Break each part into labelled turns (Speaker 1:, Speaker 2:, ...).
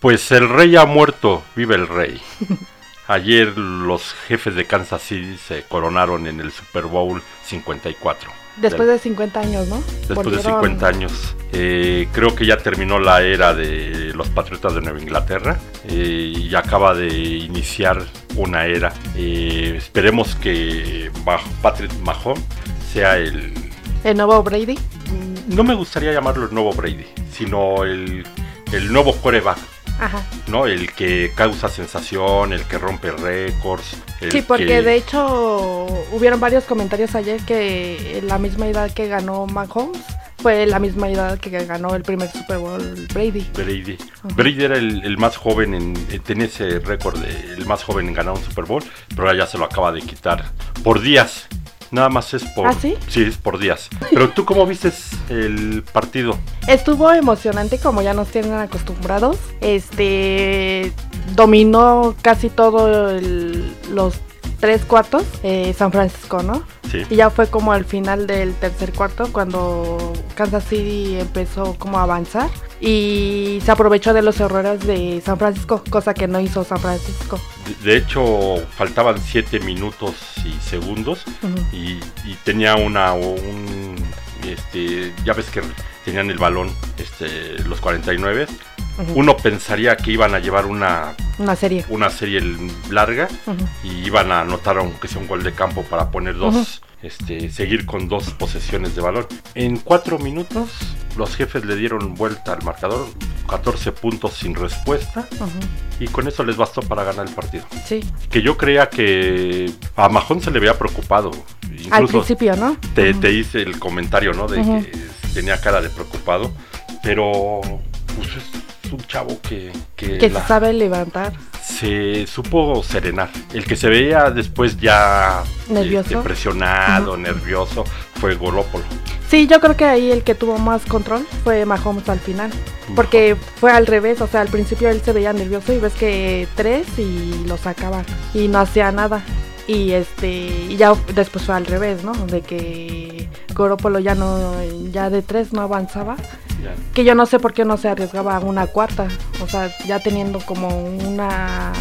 Speaker 1: Pues el rey ha muerto, vive el rey. Ayer los jefes de Kansas City se coronaron en el Super Bowl 54.
Speaker 2: Después de 50 años, ¿no?
Speaker 1: Después de
Speaker 2: Volvieron-
Speaker 1: 50 años. Eh, creo que ya terminó la era de los Patriotas de Nueva Inglaterra eh, y acaba de iniciar una era. Eh, esperemos que Patrick Mahomes sea el...
Speaker 2: El nuevo Brady.
Speaker 1: No me gustaría llamarlo el nuevo Brady, sino el, el nuevo coreback.
Speaker 2: Ajá.
Speaker 1: ¿no? El que causa sensación, el que rompe récords.
Speaker 2: Sí, porque
Speaker 1: que-
Speaker 2: de hecho hubieron varios comentarios ayer que la misma edad que ganó Mahomes fue la misma edad que ganó el primer Super Bowl Brady.
Speaker 1: Brady.
Speaker 2: Ajá.
Speaker 1: Brady era el, el más joven en, en- tenía ese récord de el más joven en ganar un Super Bowl, pero ahora ya se lo acaba de quitar por días. Nada más es por
Speaker 2: ¿Ah, sí?
Speaker 1: es por días. Pero tú cómo viste el partido?
Speaker 2: Estuvo emocionante como ya nos tienen acostumbrados. Este dominó casi todo el- los tres cuartos eh, San Francisco, ¿no?
Speaker 1: Sí.
Speaker 2: Y ya fue como al final del tercer cuarto cuando Kansas City empezó como a avanzar y se aprovechó de los errores de San Francisco, cosa que no hizo San Francisco.
Speaker 1: De, de hecho, faltaban 7 minutos y segundos y, y tenía una un este ya ves que tenían el balón este los 49
Speaker 2: Ujú.
Speaker 1: uno pensaría que iban a llevar una
Speaker 2: Una serie.
Speaker 1: una serie larga y iban a anotar aunque sea un gol de campo para poner dos este seguir con dos posesiones de balón en cuatro minutos los jefes le dieron vuelta al marcador 14 puntos sin respuesta y con eso les bastó para ganar el partido
Speaker 2: Sí,
Speaker 1: que yo creía que a Majón se le había preocupado
Speaker 2: al
Speaker 1: incluso
Speaker 2: principio, ¿no?
Speaker 1: te, hice el comentario, ¿no? De que tenía cara de preocupado, pero pues es un chavo que, que
Speaker 2: Que
Speaker 1: la-
Speaker 2: se sabe levantar.
Speaker 1: se supo serenar. El que se veía después ya
Speaker 2: Nervioso.
Speaker 1: este, presionado, nervioso, fue Golópolo.
Speaker 2: Sí, yo creo que ahí el que tuvo más control fue Mahomes al final. Porque fue al revés, o sea, al principio él se veía nervioso y ves que tres y lo sacaban y no hacía nada. Y este, y ya después fue al revés, ¿no? De que Goropolo ya no, ya de tres no avanzaba. Que yo no sé por qué no se arriesgaba a una cuarta. O sea, ya teniendo como una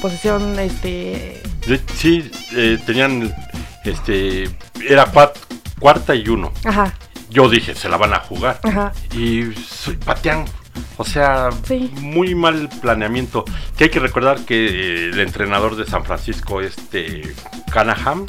Speaker 2: posición, este,
Speaker 1: sí, eh, tenían, este, era cuat- cuarta y uno.
Speaker 2: ajá,
Speaker 1: Yo dije, se la van a jugar.
Speaker 2: ajá,
Speaker 1: y patean. O sea,
Speaker 2: Sí.
Speaker 1: muy mal planeamiento. Que hay que recordar que eh, el entrenador de San Francisco, este Canaham,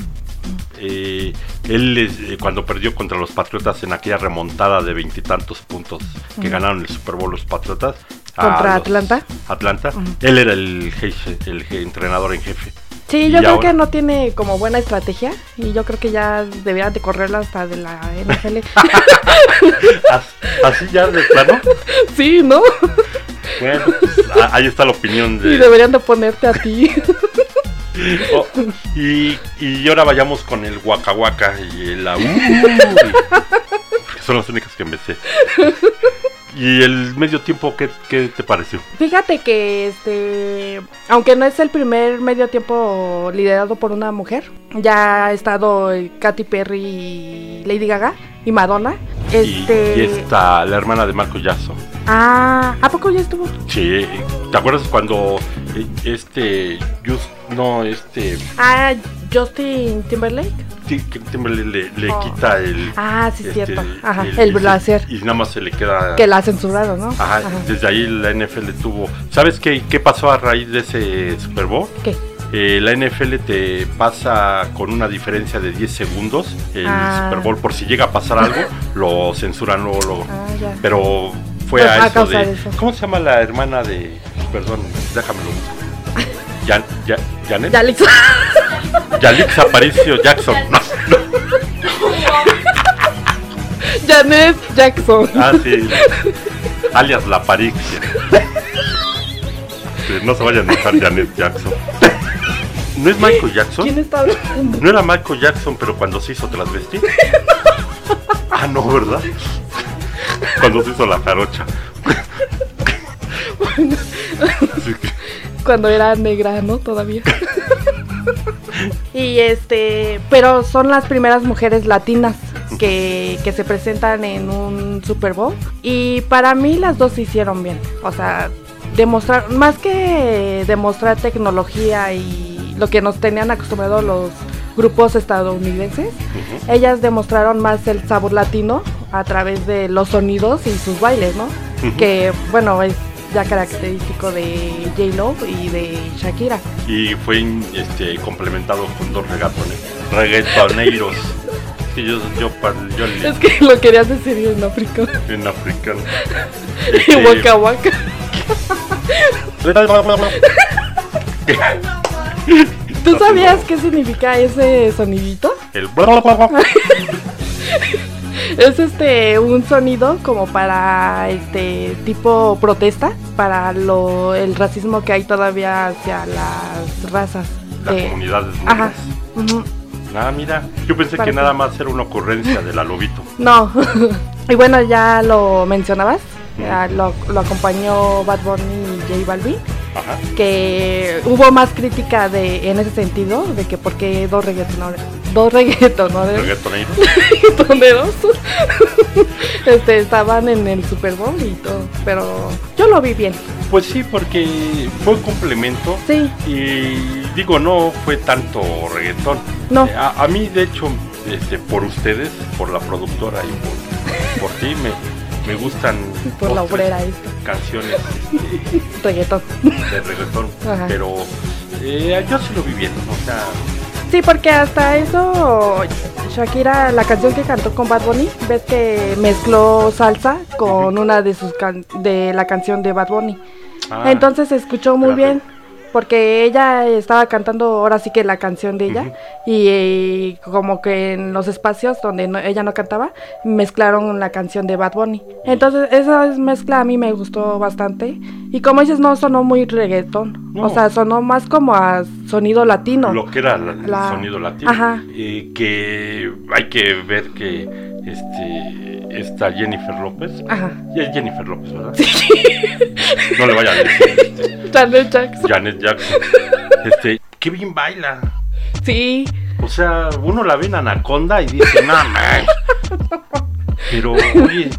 Speaker 1: eh, él eh, cuando perdió contra los Patriotas en aquella remontada de veintitantos puntos que ganaron el Super Bowl los Patriotas.
Speaker 2: Contra Atlanta.
Speaker 1: Atlanta. Él era el, jefe- el entrenador en jefe.
Speaker 2: Sí, yo creo
Speaker 1: ahora-
Speaker 2: que no tiene como buena estrategia y yo creo que ya deberían de correrla hasta de la NFL.
Speaker 1: As- Así ya de plano.
Speaker 2: sí, ¿no?
Speaker 1: Bueno, pues, a- ahí está la opinión de,
Speaker 2: Y deberían de ponerte a ti.
Speaker 1: Oh, y, y ahora vayamos con el Waka Waka y el Aú. Son las únicas que me sé. ¿Y el medio tiempo qué, qué te pareció?
Speaker 2: Fíjate que este, aunque no es el primer medio tiempo liderado por una mujer, ya ha estado Katy Perry y Lady Gaga y Madonna.
Speaker 1: Y-
Speaker 2: Este,
Speaker 1: Y, está la hermana de Marco Jackson.
Speaker 2: ah, ¿a poco ya estuvo?
Speaker 1: Sí, ¿te acuerdas cuando eh, este Just, no, este
Speaker 2: Ah, Justin Timberlake.
Speaker 1: Tim- Timberlake le, le
Speaker 2: Oh.
Speaker 1: quita el
Speaker 2: Ah, sí,
Speaker 1: este,
Speaker 2: cierto. Ajá, el, blazer.
Speaker 1: y nada más se le queda
Speaker 2: Que la censuraron, ¿no?
Speaker 1: Ajá, desde ahí la NFL tuvo. ¿Sabes qué, qué pasó a raíz de ese Super Bowl?
Speaker 2: ¿Qué?
Speaker 1: Eh, la NFL te pasa con una diferencia de 10 segundos el
Speaker 2: Ah.
Speaker 1: Super Bowl. Por si llega a pasar algo, lo censuran luego. luego.
Speaker 2: Ah.
Speaker 1: Pero fue
Speaker 2: Pues,
Speaker 1: a
Speaker 2: a
Speaker 1: eso de.
Speaker 2: eso.
Speaker 1: ¿Cómo se llama la hermana de.? Perdón, déjamelo. Jan, Ya- Janet.
Speaker 2: Ya, Alex.
Speaker 1: Yalitza Aparicio Jackson. No, no.
Speaker 2: Janet Jackson.
Speaker 1: Ah, sí. Alias La. Sí, no se vayan a enojar Janet Jackson. ¿No es Michael Jackson?
Speaker 2: ¿Quién está hablando?
Speaker 1: No era Michael Jackson, pero cuando se hizo transvesti. Ah, no, ¿verdad? Cuando se hizo la jarocha. Que-
Speaker 2: Cuando era negra, ¿no? Todavía. Y este, pero son las primeras mujeres latinas que, que se presentan en un Super Bowl. Y para mí las dos se hicieron bien. O sea, demostrar, más que demostrar tecnología y lo que nos tenían acostumbrados los grupos estadounidenses, ellas demostraron más el sabor latino a través de los sonidos y sus bailes, ¿no? Que, bueno, es ya característico de J-Lo y de Shakira.
Speaker 1: Y fue este, complementado con dos regatones, reggaetoneros. Que yo, yo,
Speaker 2: Es que lo querías decir en africano.
Speaker 1: en africano.
Speaker 2: Y
Speaker 1: Este,
Speaker 2: Waka Waka. ¿Tú sabías qué significa ese sonidito?
Speaker 1: El
Speaker 2: Es este un sonido como para este tipo protesta para lo el racismo que hay todavía hacia las razas.
Speaker 1: las
Speaker 2: de-
Speaker 1: comunidades
Speaker 2: Ajá.
Speaker 1: negras. Ah, mira, yo pensé que nada más era una ocurrencia de la lobito.
Speaker 2: No. y bueno, ya lo mencionabas. Ya lo, lo acompañó Bad Bunny y J Balvin.
Speaker 1: Ajá.
Speaker 2: que hubo más crítica de en ese sentido de que por qué dos reggaetoneros dos reggaetoneros
Speaker 1: Reggaetoneros.
Speaker 2: reggaetoneros, este estaban en el Super Bowl y todo pero yo lo vi bien
Speaker 1: Pues sí, porque fue un complemento.
Speaker 2: sí
Speaker 1: Y digo, no fue tanto reggaetón.
Speaker 2: No.
Speaker 1: Eh, A, a mí, de hecho, este, por ustedes, por la productora y por, por ti, me, me gustan
Speaker 2: por la obrera esta
Speaker 1: canciones este,
Speaker 2: reggaetón
Speaker 1: de reggaetón.
Speaker 2: Ajá.
Speaker 1: Pero eh, yo sí lo vi bien. O sea,
Speaker 2: sí porque hasta eso Shakira la canción que cantó con Bad Bunny ves que mezcló salsa con una de sus can- de la canción de Bad Bunny
Speaker 1: ah,
Speaker 2: Entonces se escuchó muy bien. Porque ella estaba cantando ahora sí que la canción de ella. Y eh, como que en los espacios donde no- ella no cantaba, mezclaron la canción de Bad Bunny. Entonces esa mezcla a mí me gustó bastante. Y como dices, no sonó muy reggaetón.
Speaker 1: No.
Speaker 2: O sea, sonó más como a sonido latino.
Speaker 1: lo que era la- el sonido latino.
Speaker 2: Ajá.
Speaker 1: Eh, que hay que ver que este, esta Jennifer López.
Speaker 2: Ajá.
Speaker 1: Ya es Jennifer López, ¿verdad? No le vaya a decir este,
Speaker 2: Janet Jackson.
Speaker 1: Janet Jackson. Este, qué bien baila.
Speaker 2: Sí.
Speaker 1: O sea, uno la ve en Anaconda y dice, no, man. Pero, oye,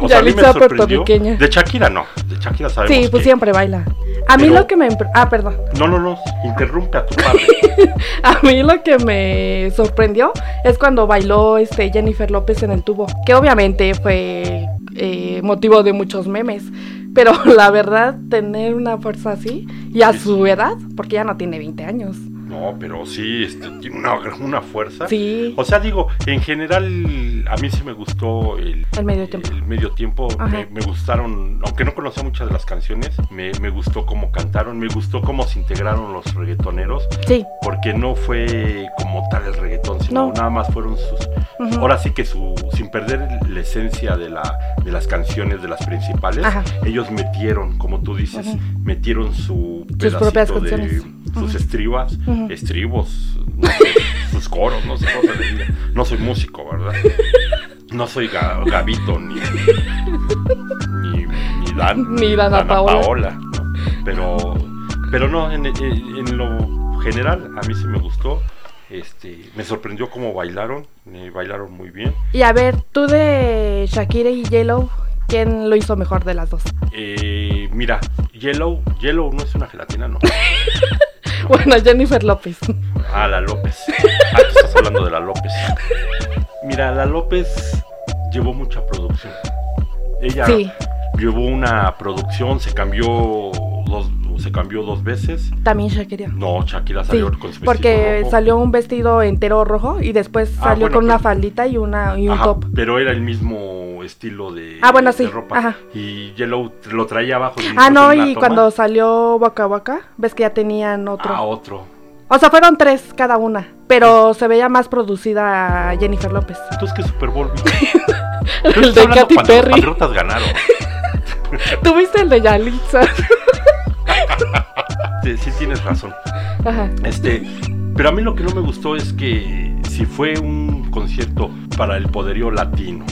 Speaker 1: o sea, a mí me sorprendió. De Shakira no, de Shakira sabemos
Speaker 2: Sí, pues
Speaker 1: que-
Speaker 2: siempre baila. A mí
Speaker 1: Pero-
Speaker 2: lo que me... Ah, perdón.
Speaker 1: No, no, no, interrumpe a tu padre.
Speaker 2: A mí lo que me sorprendió es cuando bailó este Jennifer López en el tubo, que obviamente fue eh, motivo de muchos memes, pero la verdad tener una fuerza así y a su edad, porque ya no tiene 20 años.
Speaker 1: No, pero sí, este, tiene una, una fuerza.
Speaker 2: Sí,
Speaker 1: O sea, digo, en general a mí sí me gustó el,
Speaker 2: el medio tiempo.
Speaker 1: el medio tiempo. Me, me gustaron, aunque no conocía muchas de las canciones, me, me gustó cómo cantaron, me gustó cómo se integraron los reggaetoneros,
Speaker 2: Sí,
Speaker 1: porque no fue como tal el reggaetón, sino
Speaker 2: No.
Speaker 1: nada más fueron sus... Ahora sí que su, sin perder la esencia de, la, de las canciones, de las principales,
Speaker 2: Ajá.
Speaker 1: ellos metieron, como tú dices, metieron su
Speaker 2: Sus propias
Speaker 1: pedacito de
Speaker 2: canciones.
Speaker 1: Sus estribas, estribos, no sé, sus coros, no sé cómo se le diga. No soy músico, ¿verdad? No soy Ga- Gabito ni, ni, ni Dan,
Speaker 2: Ni Dana Paola.
Speaker 1: ¿no? Pero, pero no, en, en- en lo general a mí sí me gustó. Este, me sorprendió cómo bailaron, me bailaron muy bien.
Speaker 2: y a ver, tú de Shakira y J-Lo, ¿quién lo hizo mejor de las dos?
Speaker 1: Eh, mira, Yellow, Yellow no es una gelatina, no.
Speaker 2: Bueno, Jennifer López.
Speaker 1: Ah, la López. Ah, tú estás hablando de la López. Mira, la López llevó mucha producción. Ella
Speaker 2: Sí,
Speaker 1: llevó una producción, se cambió dos, se cambió dos veces.
Speaker 2: también Shakira.
Speaker 1: No, Shakira
Speaker 2: Sí,
Speaker 1: salió con su vestido
Speaker 2: porque
Speaker 1: rojo.
Speaker 2: salió un vestido entero rojo y después
Speaker 1: Ah,
Speaker 2: salió
Speaker 1: bueno,
Speaker 2: con una faldita y una y un
Speaker 1: Ajá,
Speaker 2: top.
Speaker 1: pero era el mismo estilo de,
Speaker 2: Ah, bueno,
Speaker 1: de
Speaker 2: sí,
Speaker 1: ropa.
Speaker 2: ajá.
Speaker 1: Y Yellow lo traía abajo. y
Speaker 2: Ah, no, y cuando salió Waka Waka, ves que ya tenían otro.
Speaker 1: Ah, otro.
Speaker 2: O sea, fueron tres cada una, pero se veía más producida Jennifer López.
Speaker 1: Entonces, ¿qué Super Bowl?
Speaker 2: El de Katy
Speaker 1: cuando los
Speaker 2: Perry.
Speaker 1: Patriotas ganaron.
Speaker 2: ¿Tuviste el de Yalitza?
Speaker 1: Sí, sí tienes razón.
Speaker 2: Ajá.
Speaker 1: Este, pero a mí lo que no me gustó es que si fue un concierto para el poderío latino,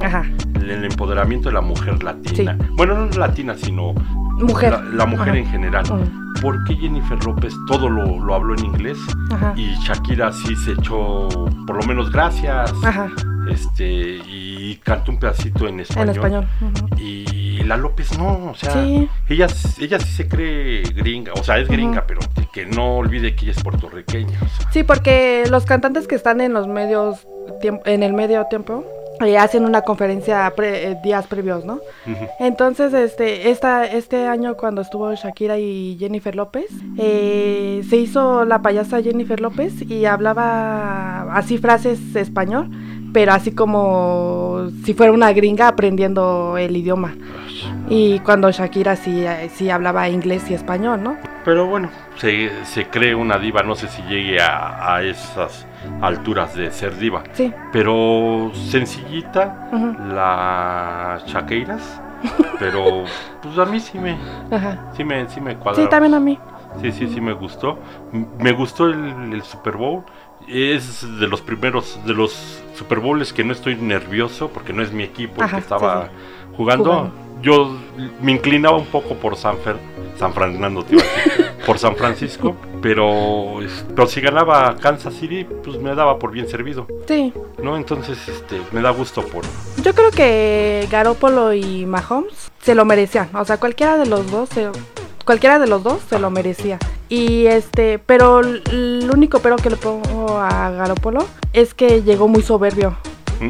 Speaker 2: Ajá.
Speaker 1: el, el empoderamiento de la mujer latina. Bueno, no latina, sino
Speaker 2: Mujer.
Speaker 1: la, la mujer
Speaker 2: Ajá.
Speaker 1: en general.
Speaker 2: Mm,
Speaker 1: ¿Por qué Jennifer López todo lo, lo habló en inglés
Speaker 2: Ajá.
Speaker 1: y Shakira sí se echó por lo menos gracias?
Speaker 2: Ajá.
Speaker 1: Este, y cantó un pedacito en español.
Speaker 2: En español.
Speaker 1: Y la López no, o sea,
Speaker 2: Sí.
Speaker 1: ella, ella sí se cree gringa, o sea, es gringa, pero que no olvide que ella es puertorriqueña. o sea.
Speaker 2: Sí, porque los cantantes que están en los medios, en el medio tiempo, eh, hacen una conferencia pre- eh, días previos, ¿no? Entonces, este, esta, este año cuando estuvo Shakira y Jennifer López, eh, se hizo la payasa Jennifer López y hablaba así frases español, pero así como si fuera una gringa aprendiendo el idioma. Y cuando Shakira sí, sí hablaba inglés y español, ¿no?
Speaker 1: Pero bueno, se, se cree una diva, no sé si llegue a, a esas alturas de ser diva.
Speaker 2: Sí.
Speaker 1: Pero sencillita,
Speaker 2: ujú,
Speaker 1: la Shakeiras, pero pues a mí sí me,
Speaker 2: Ajá.
Speaker 1: sí me, sí me cuadra.
Speaker 2: Sí, también a mí.
Speaker 1: Sí, sí, sí me gustó. Me gustó el, el Super Bowl. Es de los primeros, de los Super Bowls que no estoy nervioso porque no es mi equipo el que estaba
Speaker 2: sí,
Speaker 1: jugando.
Speaker 2: Jugando.
Speaker 1: Yo me inclinaba un poco por San, Fer, San Fernando, decir, por San Francisco, pero, pero si ganaba Kansas City, pues me daba por bien servido,
Speaker 2: Sí.
Speaker 1: ¿no? Entonces, este, me da gusto por...
Speaker 2: Yo creo que Garoppolo y Mahomes se lo merecían. O sea, cualquiera de los dos se, cualquiera de los dos se lo merecía. Y este, pero el único pero que le pongo a Garoppolo es que llegó muy soberbio.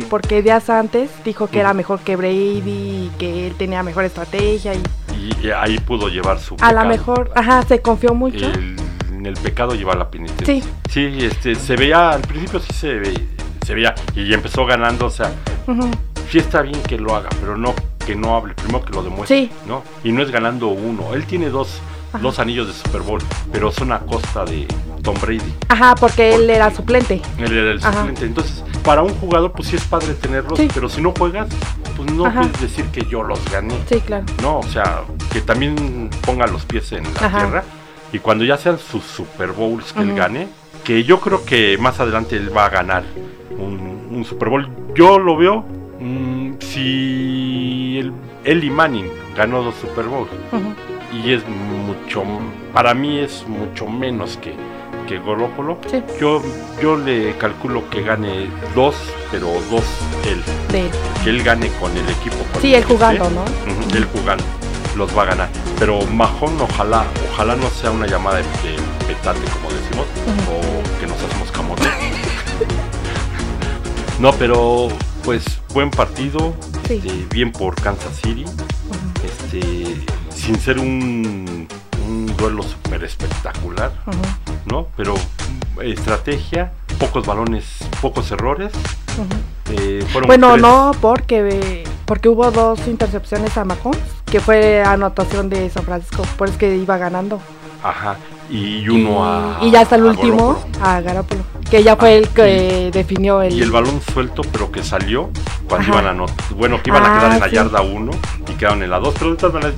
Speaker 2: Porque días antes dijo que era mejor que Brady y que él tenía mejor estrategia y
Speaker 1: Y, y ahí pudo llevar su...
Speaker 2: a lo mejor, ajá, se confió mucho.
Speaker 1: el, en el pecado lleva la penitencia.
Speaker 2: Sí.
Speaker 1: Sí, este, se veía, al principio sí se, ve- se veía, y empezó ganando, o sea,
Speaker 2: Ujú.
Speaker 1: sí está bien que lo haga, pero no que no hable, primero que lo demuestre,
Speaker 2: Sí.
Speaker 1: ¿no? Y no es ganando uno, él tiene dos, dos anillos de Super Bowl, pero son a costa de Tom Brady,
Speaker 2: Ajá, porque él era suplente.
Speaker 1: él era el
Speaker 2: Ajá.
Speaker 1: suplente, entonces, para un jugador, pues sí es padre tenerlos,
Speaker 2: Sí.
Speaker 1: pero si no juegas, pues no
Speaker 2: Ajá.
Speaker 1: puedes decir que yo los gané,
Speaker 2: Sí, claro.
Speaker 1: no, o sea, que también ponga los pies en la
Speaker 2: Ajá.
Speaker 1: tierra y cuando ya sean sus Super Bowls que él gane, que yo creo que más adelante él va a ganar un, un Super Bowl. Yo lo veo mm, si el, Eli Manning ganó dos Super Bowls y es mucho, para mí es mucho menos que, que Garoppolo.
Speaker 2: Sí,
Speaker 1: Yo, yo le calculo que gane dos, pero dos él.
Speaker 2: de él.
Speaker 1: Que él gane con el equipo. con
Speaker 2: Sí,
Speaker 1: el
Speaker 2: él jugando. ¿no?
Speaker 1: Él jugando los va a ganar. Pero Mahón ojalá, ojalá no sea una llamada de, de petate como decimos, o que nos hacemos camote. no, pero pues buen partido,
Speaker 2: Sí.
Speaker 1: este, bien por Kansas City, este, sin ser un, un duelo súper espectacular,
Speaker 2: Ujú.
Speaker 1: ¿No? Pero eh, estrategia, pocos balones, pocos errores.
Speaker 2: Ujú.
Speaker 1: eh, fueron
Speaker 2: Bueno,
Speaker 1: tres-
Speaker 2: no, porque porque hubo dos intercepciones a Mahomes, que fue anotación de San Francisco, por eso que iba ganando.
Speaker 1: Ajá, y uno a.
Speaker 2: y ya hasta el último a Garoppolo, que ya fue el que definió el,
Speaker 1: Y el balón suelto, pero que salió cuando
Speaker 2: Ajá.
Speaker 1: iban a. Bueno, que iban a
Speaker 2: Ah,
Speaker 1: quedar en la
Speaker 2: sí.
Speaker 1: yarda 1 y quedaron en la 2, pero de todas maneras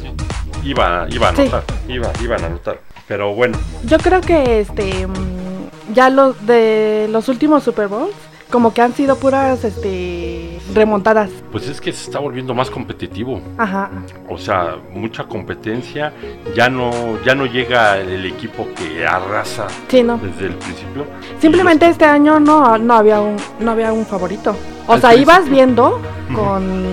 Speaker 1: iba, iba a
Speaker 2: Sí.
Speaker 1: anotar. Iba, iban a anotar. Pero bueno,
Speaker 2: Yo creo que este mm, ya los de los últimos Super Bowls como que han sido puras este remontadas.
Speaker 1: pues es que se está volviendo más competitivo.
Speaker 2: Ajá.
Speaker 1: O sea, mucha competencia. Ya no, ya no llega el equipo que arrasa
Speaker 2: Sí, no.
Speaker 1: desde el principio.
Speaker 2: Simplemente este año no, no había un no había un favorito. O
Speaker 1: Al
Speaker 2: sea,
Speaker 1: principio.
Speaker 2: ibas viendo con,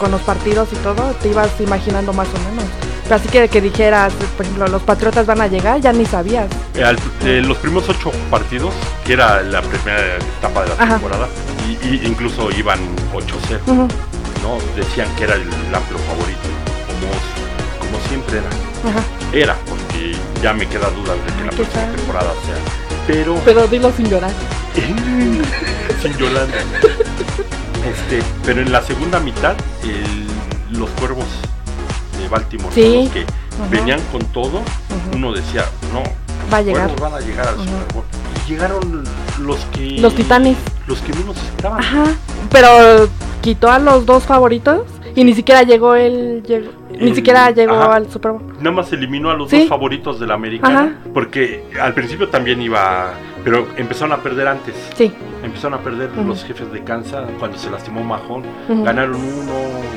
Speaker 2: con los partidos y todo, te ibas imaginando más o menos. Así que que dijeras, por ejemplo, los Patriotas van a llegar, ya ni sabías.
Speaker 1: Eh, al- los primeros ocho partidos, que era la primera etapa de la
Speaker 2: Ajá.
Speaker 1: temporada, y, y incluso iban 8-0.
Speaker 2: Ujú,
Speaker 1: ¿no? Decían que era el amplio favorito, como, como siempre era.
Speaker 2: Ajá.
Speaker 1: Era, porque ya me queda duda de que
Speaker 2: Ay,
Speaker 1: la próxima temporada sea. Pero,
Speaker 2: Pero dilo sin llorar.
Speaker 1: sin Yolanda. Este, pero en la segunda mitad, el- los cuervos de Baltimore,
Speaker 2: Sí.
Speaker 1: que
Speaker 2: Ajá.
Speaker 1: venían con todo, uno decía, no,
Speaker 2: Va a llegar.
Speaker 1: van a llegar al. Super Bowl. Y llegaron los que.
Speaker 2: Los Titanes.
Speaker 1: Los que menos esperaban.
Speaker 2: Ajá. Pero quitó a los dos favoritos y ni siquiera llegó llegó- ni
Speaker 1: El-
Speaker 2: siquiera llegó
Speaker 1: ajá.
Speaker 2: al Super Bowl.
Speaker 1: Nada más eliminó a los
Speaker 2: Sí.
Speaker 1: dos favoritos de la americana.
Speaker 2: Ajá.
Speaker 1: Porque al principio también iba. Pero empezaron a perder antes.
Speaker 2: Sí.
Speaker 1: Empezaron a perder los jefes de Kansas cuando se lastimó Mahón.
Speaker 2: Ujú.
Speaker 1: Ganaron uno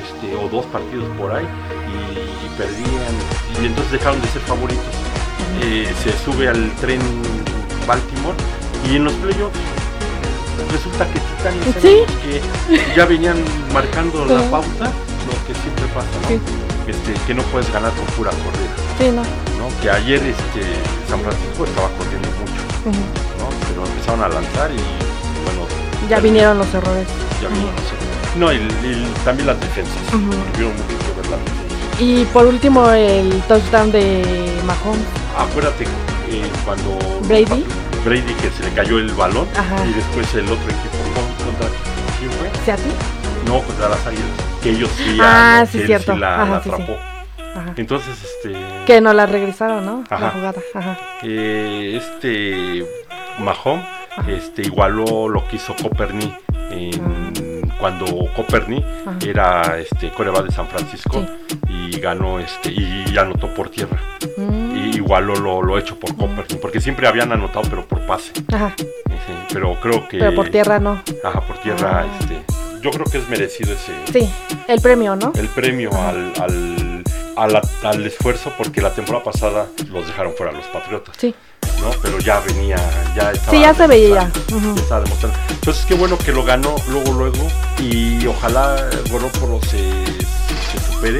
Speaker 1: este, o dos partidos por ahí y, y perdían. Y entonces dejaron de ser favoritos. Eh, se sube al tren Baltimore y en los playoffs resulta que Titanes
Speaker 2: Sí.
Speaker 1: que ya venían marcando la pauta, lo que siempre pasa, ¿no?
Speaker 2: Sí.
Speaker 1: este, que no puedes ganar con pura corrida.
Speaker 2: Sí, no.
Speaker 1: ¿no? Que ayer este, San Francisco estaba corriendo mucho, Pero empezaron a lanzar y bueno,
Speaker 2: Ya vinieron los errores.
Speaker 1: ya vimos. No, y, y también las defensas.
Speaker 2: Ujú.
Speaker 1: Tuvieron mucho que ver las defensas.
Speaker 2: Y por último, el touchdown de Mahomes.
Speaker 1: Acuérdate eh, cuando
Speaker 2: Brady.
Speaker 1: Brady que se le cayó el balón
Speaker 2: Ajá.
Speaker 1: y después el otro equipo ¿con- contra quién fue?
Speaker 2: ¿Seattle?
Speaker 1: No, contra las Águilas. Que ellos sí,
Speaker 2: Ah, sí, cierto.
Speaker 1: sí la,
Speaker 2: Ajá,
Speaker 1: la
Speaker 2: sí, sí.
Speaker 1: atrapó.
Speaker 2: Ajá.
Speaker 1: Entonces, este,
Speaker 2: Que no la regresaron, ¿no? La jugada. Ajá.
Speaker 1: eh, este Mahomes este, igualó lo que hizo Coperni en- cuando Coperni
Speaker 2: Ajá.
Speaker 1: era este coreback de San Francisco y ganó este y anotó por tierra
Speaker 2: Mm.
Speaker 1: y igualó lo, lo hecho por Coperni porque siempre habían anotado pero por pase
Speaker 2: Ajá.
Speaker 1: Sí, pero creo que
Speaker 2: Pero por tierra no.
Speaker 1: ajá por tierra
Speaker 2: Ah.
Speaker 1: este yo creo que es merecido ese
Speaker 2: Sí, el premio, ¿no?
Speaker 1: el premio al, al, a la- al esfuerzo porque la temporada pasada los dejaron fuera los Patriotas
Speaker 2: Sí.
Speaker 1: ¿No? Pero ya venía, ya estaba.
Speaker 2: Sí, ya se veía.
Speaker 1: demostrando,
Speaker 2: Ujú.
Speaker 1: ya estaba demostrando. Entonces, qué bueno que lo ganó luego, luego. Y ojalá Gorópolo se, se supere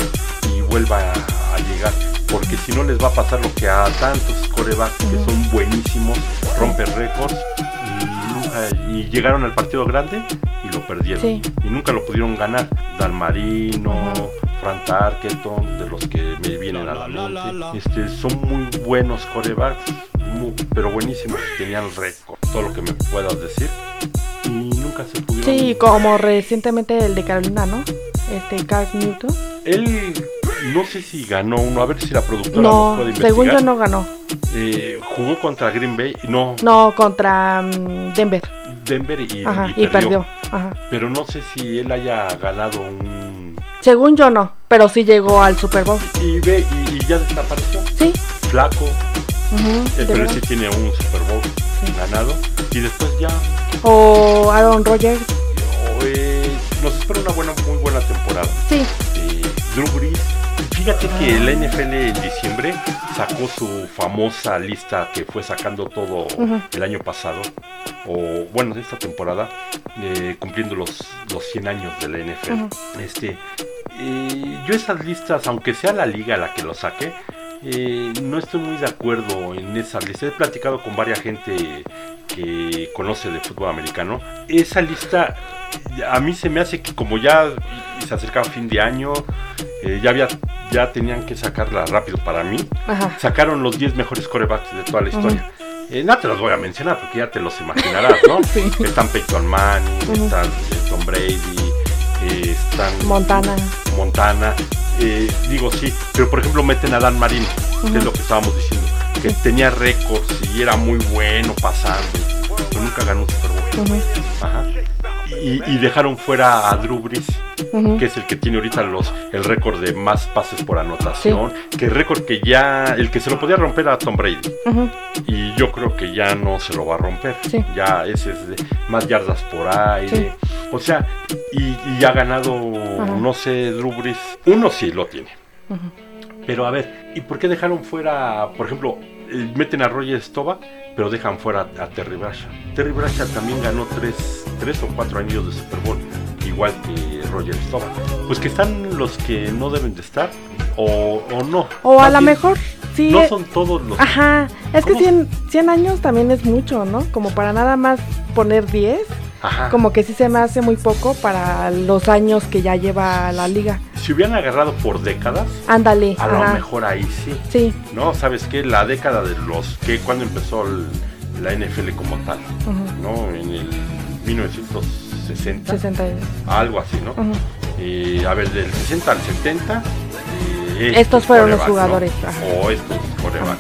Speaker 1: y vuelva a, a llegar. Porque si no, les va a pasar lo que a tantos corebacks que son buenísimos, rompen récords. Y, nunca- y llegaron al partido grande y lo perdieron.
Speaker 2: Sí.
Speaker 1: Y nunca lo pudieron ganar. Dan Marino,
Speaker 2: Ujú.
Speaker 1: Frank Tarkenton, de los que me vienen a la mente. Este, son muy buenos corebacks, mu- pero buenísimos. Tenían récord, todo lo que me puedas decir. Y nunca se pudieron.
Speaker 2: Sí, como recientemente el de Carolina, ¿no? Este, Carl Newton.
Speaker 1: Él, no sé si ganó uno, a ver si la productora
Speaker 2: No,
Speaker 1: puede
Speaker 2: según yo
Speaker 1: investigar.
Speaker 2: no ganó.
Speaker 1: Eh, jugó contra Green Bay, no,
Speaker 2: No, contra mm, Denver.
Speaker 1: Denver y,
Speaker 2: Ajá,
Speaker 1: y
Speaker 2: y perdió. Ajá.
Speaker 1: Pero no sé si él haya ganado un.
Speaker 2: Según yo no, pero sí llegó al Super Bowl.
Speaker 1: Y ve, y, y ya desapareció.
Speaker 2: Sí.
Speaker 1: Flaco, eh,
Speaker 2: de
Speaker 1: pero él sí tiene un Super Bowl
Speaker 2: Sí.
Speaker 1: ganado. Y después ya
Speaker 2: O Aaron Rodgers.
Speaker 1: eh, nos espera una buena, muy buena temporada.
Speaker 2: Sí.
Speaker 1: Eh, Drew Brees. Fíjate que la NFL en diciembre sacó su famosa lista que fue sacando todo
Speaker 2: Ujú.
Speaker 1: el año pasado, o bueno, esta temporada, eh, cumpliendo los, los 100 años de la NFL.
Speaker 2: Ujú.
Speaker 1: Este, eh, yo esas listas, aunque sea la liga la que lo saque, eh, no estoy muy de acuerdo en esas listas. He platicado con varias gente que conoce de fútbol americano. Esa lista a mí se me hace que como ya se acercaba fin de año, eh, ya había ya tenían que sacarla rápido para mí.
Speaker 2: Ajá.
Speaker 1: Sacaron los 10 mejores corebacks de toda la historia. Eh, no te los voy a mencionar porque ya te los imaginarás, ¿no?
Speaker 2: Sí.
Speaker 1: Están Peyton Manning, están eh, Tom Brady, eh, están
Speaker 2: Montana.
Speaker 1: Montana. Eh, digo sí, pero por ejemplo meten a Dan Marino, que es lo que estábamos diciendo, que tenía récords y era muy bueno pasando, pero nunca ganó un Super Bowl. Ajá. Y, y dejaron fuera a Drew Brees, que es el que tiene ahorita los el récord de más pases por anotación, que el récord que ya el que se lo podía romper a Tom Brady y yo creo que ya no se lo va a romper.
Speaker 2: Sí.
Speaker 1: Ya ese es de más yardas por aire. O sea, y, y ha ganado, no sé, Drew Brees. Uno sí lo tiene. Pero a ver, ¿y por qué dejaron fuera, por ejemplo, eh, meten a Roger Stova, pero dejan fuera a Terry Bradshaw? Terry Bradshaw también ganó tres, tres o cuatro anillos de Super Bowl, igual que Roger Stova. Pues que están los que no deben de estar, o, o no.
Speaker 2: O a lo mejor, sí.
Speaker 1: No
Speaker 2: eh,
Speaker 1: son todos los...
Speaker 2: Ajá. Es que
Speaker 1: ¿Cómo?
Speaker 2: 100, 100 años también es mucho, ¿no? Como para nada más poner 10.
Speaker 1: Ajá.
Speaker 2: Como que sí se me hace muy poco para los años que ya lleva la liga.
Speaker 1: Si hubieran agarrado por décadas,
Speaker 2: Ándale.
Speaker 1: a lo mejor ahí sí.
Speaker 2: Sí.
Speaker 1: No, ¿sabes qué? La década de los que cuando empezó el- la NFL como tal, ¿no? En el 1960,
Speaker 2: 60.
Speaker 1: algo así, ¿no? Eh, a ver, del 60 al 70, eh,
Speaker 2: Estos fueron los
Speaker 1: ¿no?
Speaker 2: jugadores, ajá.
Speaker 1: O estos corebacks.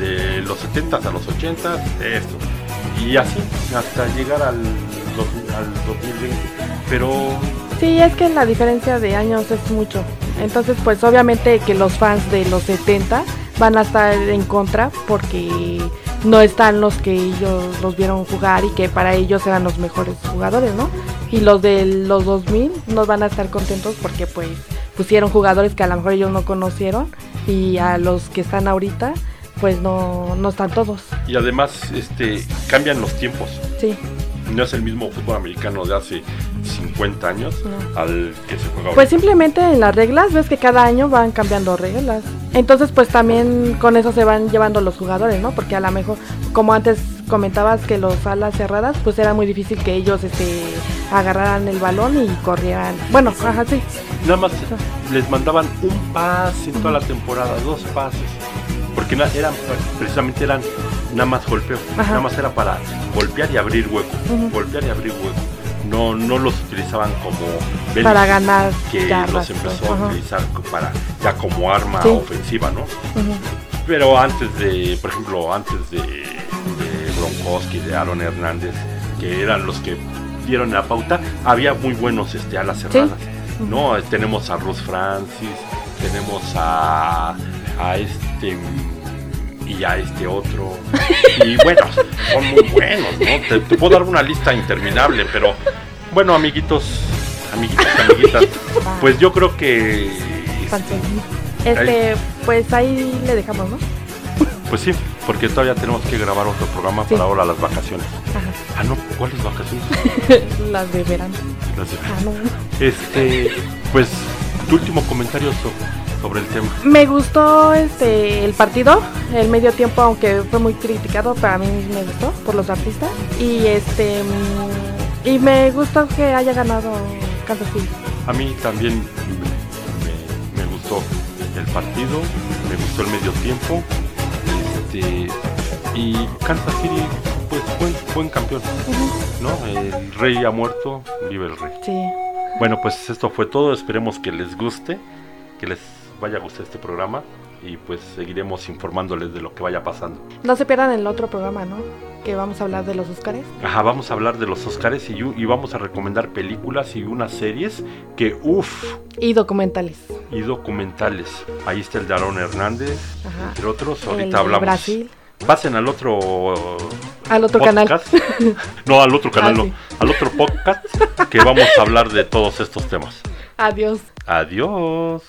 Speaker 1: De los 70 a los 80, esto. Y así, hasta llegar al, dos- al 2020. Pero
Speaker 2: Sí, es que la diferencia de años es mucho. Entonces, pues obviamente que los fans de los 70 van a estar en contra porque no están los que ellos los vieron jugar y que para ellos eran los mejores jugadores, ¿no? Y los de los 2000 no van a estar contentos porque pues pusieron jugadores que a lo mejor ellos no conocieron y a los que están ahorita pues no, no están todos.
Speaker 1: y además este cambian los tiempos.
Speaker 2: Sí,
Speaker 1: No es el mismo fútbol americano de hace 50 años
Speaker 2: No.
Speaker 1: al que se juega
Speaker 2: Pues simplemente en las reglas, ves que cada año van cambiando reglas. Entonces, pues también con eso se van llevando los jugadores, ¿no? Porque a lo mejor, como antes comentabas que los alas cerradas, pues era muy difícil que ellos este agarraran el balón y corrieran. Bueno, ajá, sí.
Speaker 1: Nada más les mandaban un pase en toda la temporada, dos pases. Porque eran, precisamente eran nada más golpeo.
Speaker 2: Ajá.
Speaker 1: Nada más era para golpear y abrir hueco.
Speaker 2: Ujú.
Speaker 1: Golpear y abrir hueco. No, no los utilizaban como
Speaker 2: Para ganar
Speaker 1: que los empezó
Speaker 2: ajá.
Speaker 1: a utilizar para ya como arma
Speaker 2: Sí.
Speaker 1: ofensiva, ¿no? Pero antes de, por ejemplo, antes de, de Gronkowski, de Aaron Hernández, que eran los que dieron la pauta, había muy buenos este, alas cerradas. ¿no? Tenemos a Ruth Francis, tenemos a, a este y a este otro. Y bueno, son muy buenos, ¿no? Te, te puedo dar una lista interminable, pero bueno, amiguitos, amiguitas, amiguitas, pues yo creo que.
Speaker 2: Este, pues ahí le dejamos, ¿no?
Speaker 1: Pues sí, porque todavía tenemos que grabar otro programa
Speaker 2: Sí.
Speaker 1: para ahora las vacaciones.
Speaker 2: Ajá.
Speaker 1: Ah, no, ¿cuáles vacaciones?
Speaker 2: Las de verano.
Speaker 1: Las de-
Speaker 2: Ah, no.
Speaker 1: Este, pues, tu último comentario so- sobre el tema.
Speaker 2: Me gustó este el partido, el medio tiempo, aunque fue muy criticado, pero a mí me gustó por los artistas. Y este y me gustó que haya ganado Kansas City.
Speaker 1: A mí también me, me gustó el partido, me gustó el medio tiempo. Este, y Kansas City, pues, buen, buen campeón, ¿no? El rey ha muerto, vive el rey.
Speaker 2: Sí.
Speaker 1: Bueno, pues esto fue todo. Esperemos que les guste, que les vaya a gustar este programa y pues seguiremos informándoles de lo que vaya pasando.
Speaker 2: No se pierdan el otro programa, ¿no? Que vamos a hablar de los Oscars.
Speaker 1: Ajá, vamos a hablar de los Oscars y, y vamos a recomendar películas y unas series que, uff,
Speaker 2: Y documentales.
Speaker 1: y documentales. Ahí está el de Aaron Hernández,
Speaker 2: Ajá.
Speaker 1: entre otros.
Speaker 2: El
Speaker 1: Ahorita
Speaker 2: de
Speaker 1: hablamos.
Speaker 2: Brasil.
Speaker 1: Pasen al otro
Speaker 2: Al otro canal.
Speaker 1: podcast. no, al otro canal,
Speaker 2: Ah,
Speaker 1: no.
Speaker 2: sí.
Speaker 1: Al otro podcast que vamos a hablar de todos estos temas.
Speaker 2: Adiós.
Speaker 1: Adiós.